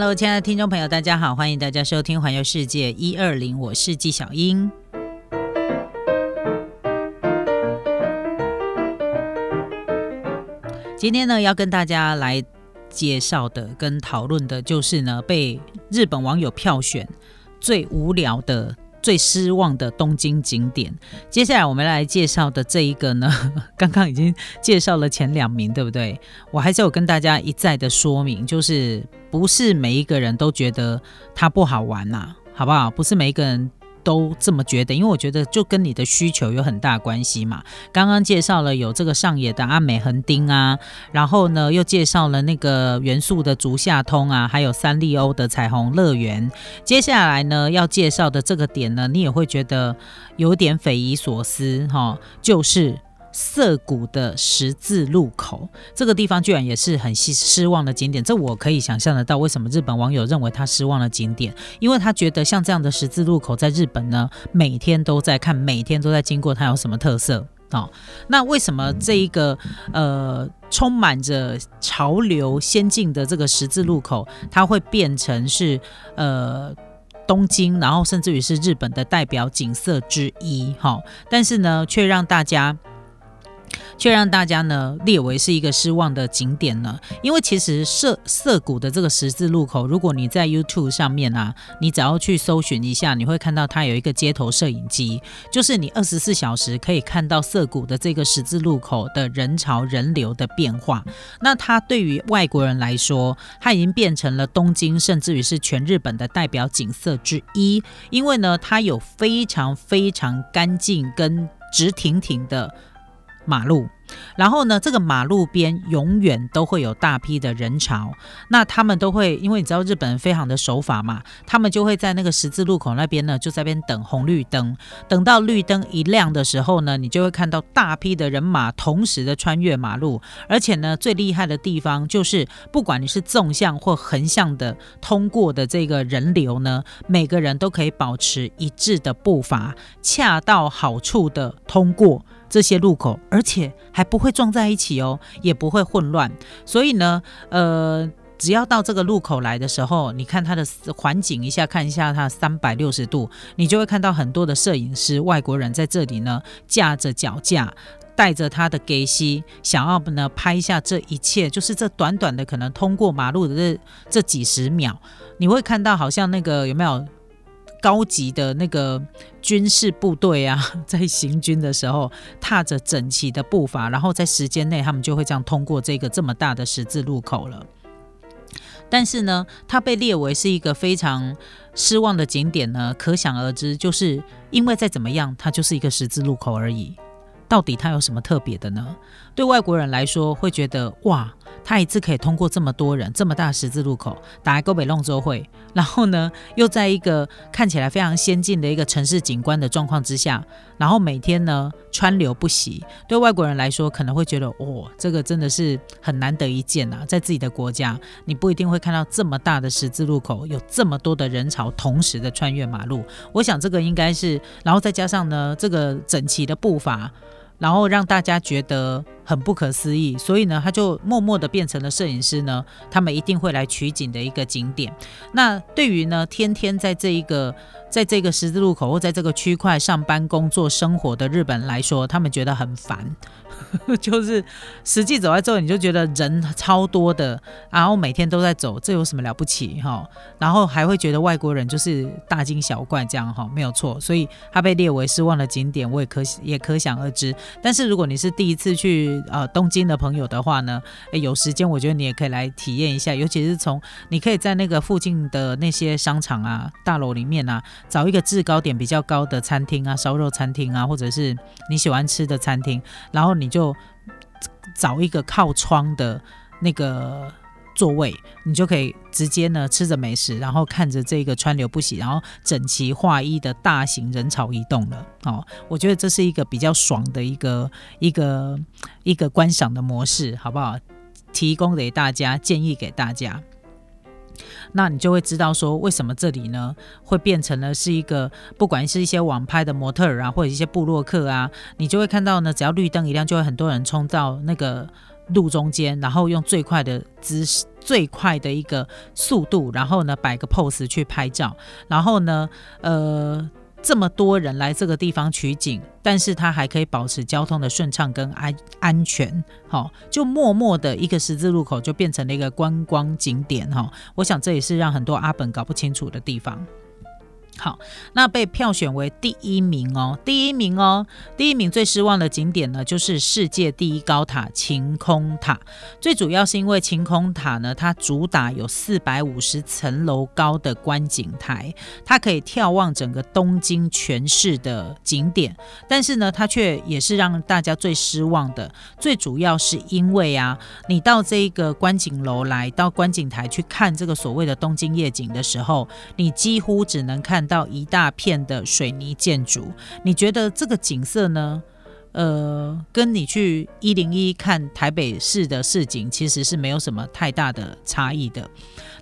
Hello，亲爱的听众朋友，大家好，欢迎大家收听《环游世界一二零》，我是纪小英。今天呢，要跟大家来介绍的、跟讨论的，就是呢，被日本网友票选最无聊的。最失望的东京景点，接下来我们来介绍的这一个呢，刚刚已经介绍了前两名，对不对？我还是有跟大家一再的说明，就是不是每一个人都觉得它不好玩呐，好不好？不是每一个人。都这么觉得，因为我觉得就跟你的需求有很大关系嘛。刚刚介绍了有这个上野的阿美横丁啊，然后呢又介绍了那个元素的竹下通啊，还有三丽鸥的彩虹乐园。接下来呢要介绍的这个点呢，你也会觉得有点匪夷所思哈，就是。涩谷的十字路口，这个地方居然也是很失失望的景点。这我可以想象得到，为什么日本网友认为它失望的景点？因为他觉得像这样的十字路口在日本呢，每天都在看，每天都在经过，它有什么特色哦，那为什么这一个呃充满着潮流先进的这个十字路口，它会变成是呃东京，然后甚至于是日本的代表景色之一？哈，但是呢，却让大家。却让大家呢列为是一个失望的景点呢，因为其实涩涩谷的这个十字路口，如果你在 YouTube 上面啊，你只要去搜寻一下，你会看到它有一个街头摄影机，就是你二十四小时可以看到涩谷的这个十字路口的人潮人流的变化。那它对于外国人来说，它已经变成了东京，甚至于是全日本的代表景色之一，因为呢，它有非常非常干净跟直挺挺的。马路，然后呢，这个马路边永远都会有大批的人潮。那他们都会，因为你知道日本人非常的守法嘛，他们就会在那个十字路口那边呢，就在边等红绿灯。等到绿灯一亮的时候呢，你就会看到大批的人马同时的穿越马路。而且呢，最厉害的地方就是，不管你是纵向或横向的通过的这个人流呢，每个人都可以保持一致的步伐，恰到好处的通过。这些路口，而且还不会撞在一起哦，也不会混乱。所以呢，呃，只要到这个路口来的时候，你看它的环境一下，看一下它三百六十度，你就会看到很多的摄影师、外国人在这里呢，架着脚架，带着他的给西，想要呢拍一下这一切，就是这短短的可能通过马路的这这几十秒，你会看到好像那个有没有？高级的那个军事部队啊，在行军的时候，踏着整齐的步伐，然后在时间内，他们就会这样通过这个这么大的十字路口了。但是呢，它被列为是一个非常失望的景点呢，可想而知，就是因为再怎么样，它就是一个十字路口而已。到底它有什么特别的呢？对外国人来说，会觉得哇。他一次可以通过这么多人，这么大十字路口，打开沟北弄州会，然后呢，又在一个看起来非常先进的一个城市景观的状况之下，然后每天呢川流不息，对外国人来说可能会觉得，哇，这个真的是很难得一见啊，在自己的国家，你不一定会看到这么大的十字路口，有这么多的人潮同时的穿越马路。我想这个应该是，然后再加上呢，这个整齐的步伐。然后让大家觉得很不可思议，所以呢，他就默默的变成了摄影师呢，他们一定会来取景的一个景点。那对于呢，天天在这一个。在这个十字路口或在这个区块上班、工作、生活的日本来说，他们觉得很烦，就是实际走在这里，你就觉得人超多的，然后每天都在走，这有什么了不起哈？然后还会觉得外国人就是大惊小怪这样哈，没有错，所以它被列为失望的景点，我也可也可想而知。但是如果你是第一次去呃东京的朋友的话呢，诶有时间我觉得你也可以来体验一下，尤其是从你可以在那个附近的那些商场啊、大楼里面啊。找一个制高点比较高的餐厅啊，烧肉餐厅啊，或者是你喜欢吃的餐厅，然后你就找一个靠窗的那个座位，你就可以直接呢吃着美食，然后看着这个川流不息，然后整齐划一的大型人潮移动了。哦，我觉得这是一个比较爽的一个一个一个观赏的模式，好不好？提供给大家，建议给大家。那你就会知道说，为什么这里呢会变成了是一个，不管是一些网拍的模特儿啊，或者一些布洛克啊，你就会看到呢，只要绿灯一亮，就会很多人冲到那个路中间，然后用最快的姿势、最快的一个速度，然后呢摆个 pose 去拍照，然后呢，呃。这么多人来这个地方取景，但是它还可以保持交通的顺畅跟安安全，好，就默默的一个十字路口就变成了一个观光景点，哈，我想这也是让很多阿本搞不清楚的地方。好，那被票选为第一名哦，第一名哦，第一名最失望的景点呢，就是世界第一高塔晴空塔。最主要是因为晴空塔呢，它主打有四百五十层楼高的观景台，它可以眺望整个东京全市的景点。但是呢，它却也是让大家最失望的。最主要是因为啊，你到这个观景楼来到观景台去看这个所谓的东京夜景的时候，你几乎只能看。到一大片的水泥建筑，你觉得这个景色呢？呃，跟你去一零一看台北市的市景，其实是没有什么太大的差异的。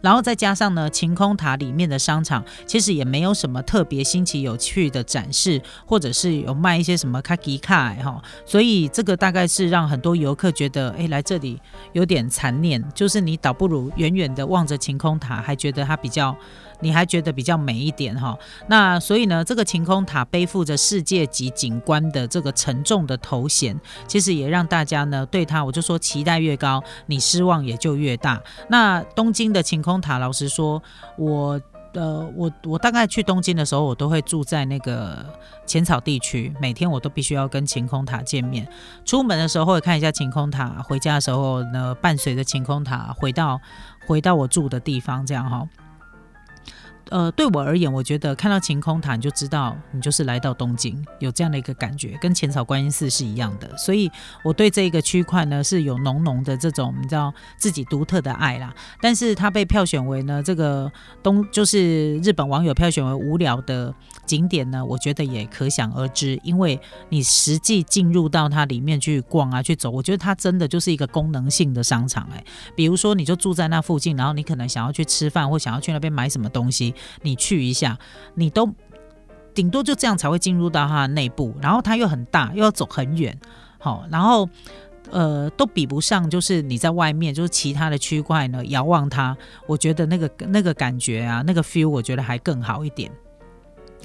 然后再加上呢，晴空塔里面的商场其实也没有什么特别新奇有趣的展示，或者是有卖一些什么卡吉卡哈，所以这个大概是让很多游客觉得，哎，来这里有点残念，就是你倒不如远远的望着晴空塔，还觉得它比较。你还觉得比较美一点哈？那所以呢，这个晴空塔背负着世界级景观的这个沉重的头衔，其实也让大家呢对他，我就说期待越高，你失望也就越大。那东京的晴空塔，老实说，我呃，我我大概去东京的时候，我都会住在那个浅草地区，每天我都必须要跟晴空塔见面。出门的时候会看一下晴空塔，回家的时候呢，伴随着晴空塔回到回到我住的地方，这样哈。呃，对我而言，我觉得看到晴空塔你就知道你就是来到东京，有这样的一个感觉，跟浅草观音寺是一样的。所以我对这个区块呢是有浓浓的这种你知道自己独特的爱啦。但是它被票选为呢这个东就是日本网友票选为无聊的景点呢，我觉得也可想而知，因为你实际进入到它里面去逛啊去走，我觉得它真的就是一个功能性的商场哎。比如说你就住在那附近，然后你可能想要去吃饭或想要去那边买什么东西。你去一下，你都顶多就这样才会进入到它的内部，然后它又很大，又要走很远，好，然后呃都比不上，就是你在外面，就是其他的区块呢，遥望它，我觉得那个那个感觉啊，那个 feel，我觉得还更好一点。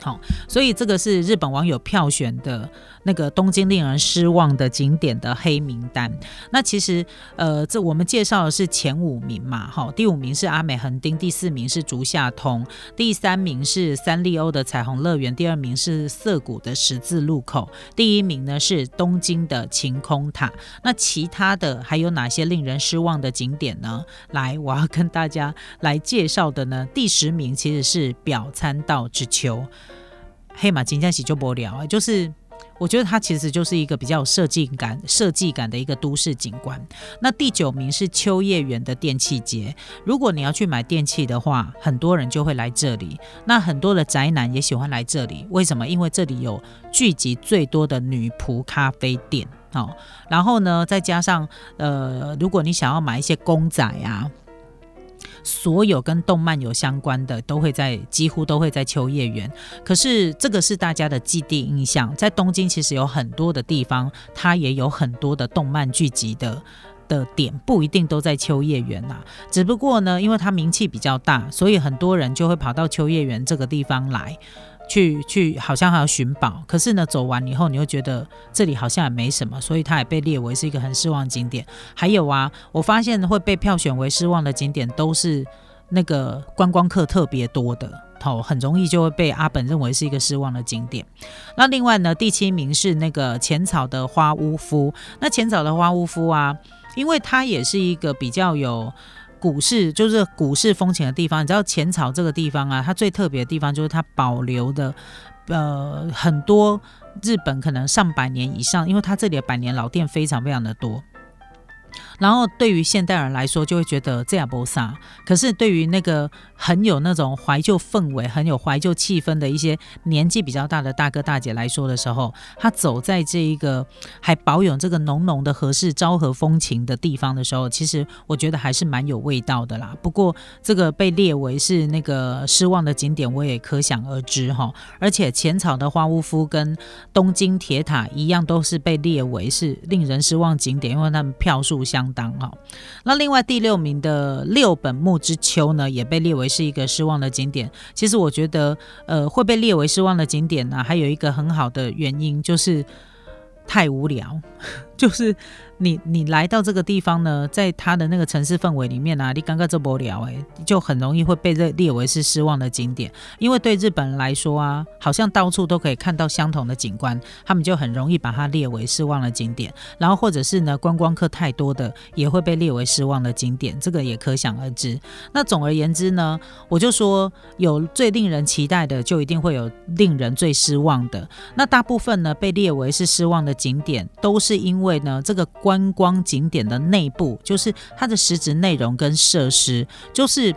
好，所以这个是日本网友票选的那个东京令人失望的景点的黑名单。那其实，呃，这我们介绍的是前五名嘛，好，第五名是阿美横丁，第四名是竹下通，第三名是三丽鸥的彩虹乐园，第二名是涩谷的十字路口，第一名呢是东京的晴空塔。那其他的还有哪些令人失望的景点呢？来，我要跟大家来介绍的呢，第十名其实是表参道之秋。黑马金江喜就不聊，就是我觉得它其实就是一个比较有设计感、设计感的一个都市景观。那第九名是秋叶原的电器街，如果你要去买电器的话，很多人就会来这里。那很多的宅男也喜欢来这里，为什么？因为这里有聚集最多的女仆咖啡店，哦，然后呢，再加上呃，如果你想要买一些公仔啊。所有跟动漫有相关的都会在，几乎都会在秋叶原。可是这个是大家的既定印象，在东京其实有很多的地方，它也有很多的动漫聚集的的点，不一定都在秋叶原呐。只不过呢，因为它名气比较大，所以很多人就会跑到秋叶原这个地方来。去去好像还要寻宝，可是呢，走完以后你又觉得这里好像也没什么，所以它也被列为是一个很失望景点。还有啊，我发现会被票选为失望的景点都是那个观光客特别多的，哦，很容易就会被阿本认为是一个失望的景点。那另外呢，第七名是那个浅草的花屋夫。那浅草的花屋夫啊，因为它也是一个比较有。股市就是股市风情的地方，你知道浅草这个地方啊，它最特别的地方就是它保留的，呃，很多日本可能上百年以上，因为它这里的百年老店非常非常的多。然后对于现代人来说，就会觉得这样不啥。可是对于那个很有那种怀旧氛围、很有怀旧气氛的一些年纪比较大的大哥大姐来说的时候，他走在这一个还保有这个浓浓的和式昭和风情的地方的时候，其实我觉得还是蛮有味道的啦。不过这个被列为是那个失望的景点，我也可想而知哈。而且浅草的花屋夫跟东京铁塔一样，都是被列为是令人失望景点，因为他们票数相。当哈。那另外第六名的六本木之丘呢，也被列为是一个失望的景点。其实我觉得，呃，会被列为失望的景点呢，还有一个很好的原因就是太无聊，就是。你你来到这个地方呢，在它的那个城市氛围里面啊，你刚刚这波聊哎，就很容易会被列列为是失望的景点，因为对日本人来说啊，好像到处都可以看到相同的景观，他们就很容易把它列为失望的景点。然后或者是呢，观光客太多的也会被列为失望的景点，这个也可想而知。那总而言之呢，我就说有最令人期待的，就一定会有令人最失望的。那大部分呢被列为是失望的景点，都是因为呢这个观光景点的内部，就是它的实质内容跟设施，就是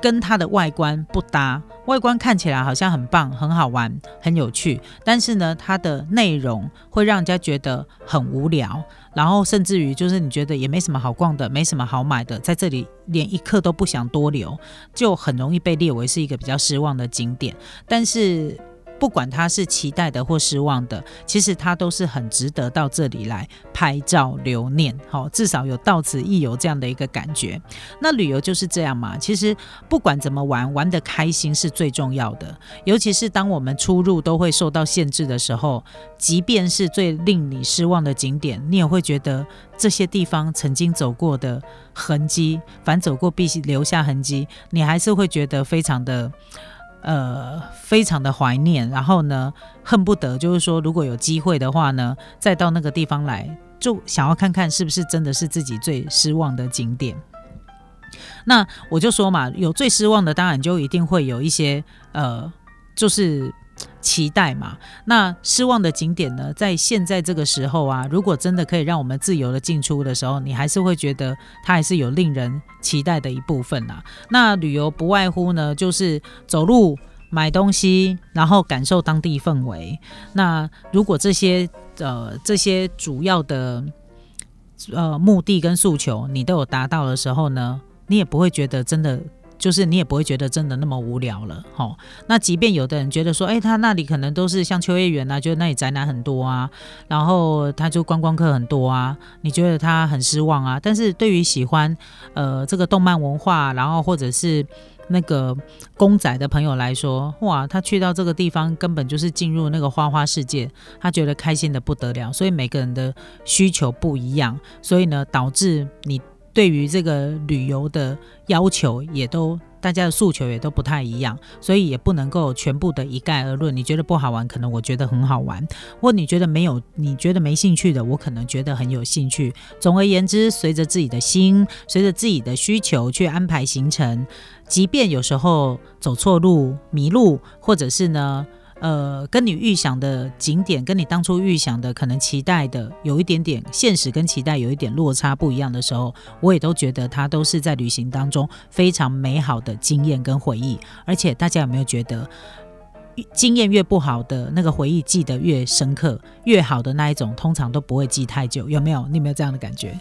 跟它的外观不搭。外观看起来好像很棒、很好玩、很有趣，但是呢，它的内容会让人家觉得很无聊，然后甚至于就是你觉得也没什么好逛的，没什么好买的，在这里连一刻都不想多留，就很容易被列为是一个比较失望的景点。但是。不管他是期待的或失望的，其实他都是很值得到这里来拍照留念。好，至少有到此一游这样的一个感觉。那旅游就是这样嘛，其实不管怎么玩，玩的开心是最重要的。尤其是当我们出入都会受到限制的时候，即便是最令你失望的景点，你也会觉得这些地方曾经走过的痕迹，凡走过必留下痕迹，你还是会觉得非常的。呃，非常的怀念，然后呢，恨不得就是说，如果有机会的话呢，再到那个地方来，就想要看看是不是真的是自己最失望的景点。那我就说嘛，有最失望的，当然就一定会有一些呃，就是。期待嘛？那失望的景点呢？在现在这个时候啊，如果真的可以让我们自由的进出的时候，你还是会觉得它还是有令人期待的一部分啊。那旅游不外乎呢，就是走路、买东西，然后感受当地氛围。那如果这些呃这些主要的呃目的跟诉求你都有达到的时候呢，你也不会觉得真的。就是你也不会觉得真的那么无聊了，吼。那即便有的人觉得说，哎，他那里可能都是像秋叶原啊，就那里宅男很多啊，然后他就观光客很多啊，你觉得他很失望啊？但是对于喜欢呃这个动漫文化，然后或者是那个公仔的朋友来说，哇，他去到这个地方根本就是进入那个花花世界，他觉得开心的不得了。所以每个人的需求不一样，所以呢，导致你。对于这个旅游的要求，也都大家的诉求也都不太一样，所以也不能够全部的一概而论。你觉得不好玩，可能我觉得很好玩；或你觉得没有，你觉得没兴趣的，我可能觉得很有兴趣。总而言之，随着自己的心，随着自己的需求去安排行程，即便有时候走错路、迷路，或者是呢。呃，跟你预想的景点，跟你当初预想的可能期待的有一点点现实跟期待有一点落差不一样的时候，我也都觉得它都是在旅行当中非常美好的经验跟回忆。而且大家有没有觉得，经验越不好的那个回忆记得越深刻，越好的那一种通常都不会记太久？有没有？你有没有这样的感觉？